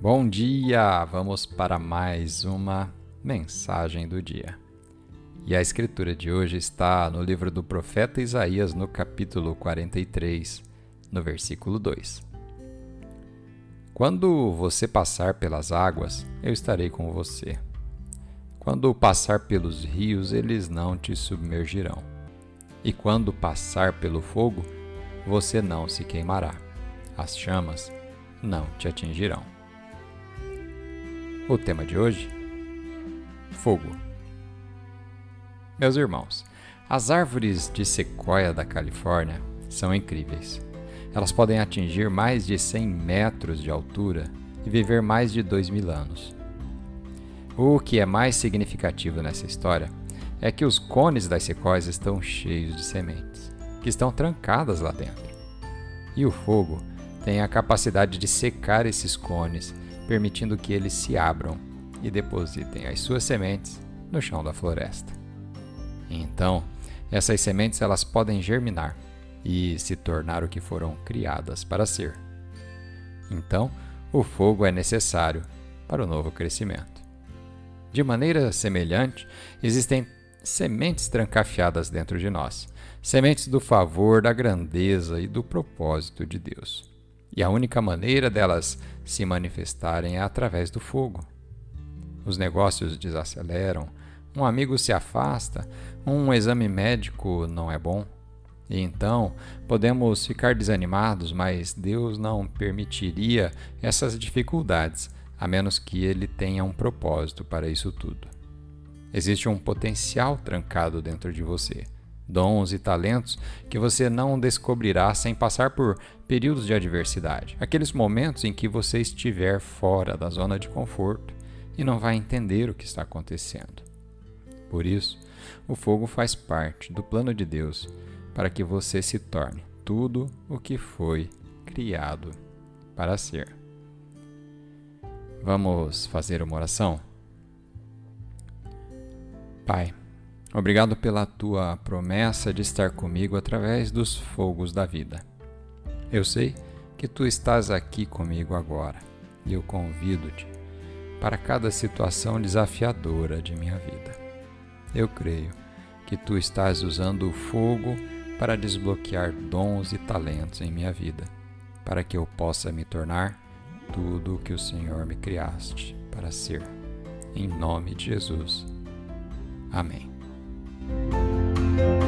Bom dia! Vamos para mais uma mensagem do dia. E a escritura de hoje está no livro do profeta Isaías, no capítulo 43, no versículo 2. Quando você passar pelas águas, eu estarei com você. Quando passar pelos rios, eles não te submergirão. E quando passar pelo fogo, você não se queimará. As chamas não te atingirão. O tema de hoje: Fogo. Meus irmãos, as árvores de sequoia da Califórnia são incríveis. Elas podem atingir mais de 100 metros de altura e viver mais de 2 mil anos. O que é mais significativo nessa história é que os cones das sequoias estão cheios de sementes, que estão trancadas lá dentro. E o fogo tem a capacidade de secar esses cones, permitindo que eles se abram e depositem as suas sementes no chão da floresta. Então, essas sementes elas podem germinar e se tornar o que foram criadas para ser. Então, o fogo é necessário para o novo crescimento. De maneira semelhante, existem sementes trancafiadas dentro de nós, sementes do favor, da grandeza e do propósito de Deus. E a única maneira delas se manifestarem é através do fogo. Os negócios desaceleram, um amigo se afasta, um exame médico não é bom. E então podemos ficar desanimados, mas Deus não permitiria essas dificuldades a menos que ele tenha um propósito para isso tudo. Existe um potencial trancado dentro de você, dons e talentos que você não descobrirá sem passar por períodos de adversidade, aqueles momentos em que você estiver fora da zona de conforto e não vai entender o que está acontecendo. Por isso, o fogo faz parte do plano de Deus para que você se torne tudo o que foi criado para ser. Vamos fazer uma oração? Pai, obrigado pela tua promessa de estar comigo através dos fogos da vida. Eu sei que tu estás aqui comigo agora e eu convido-te para cada situação desafiadora de minha vida. Eu creio que tu estás usando o fogo para desbloquear dons e talentos em minha vida, para que eu possa me tornar tudo o que o Senhor me criaste para ser. Em nome de Jesus. Amém. Thank you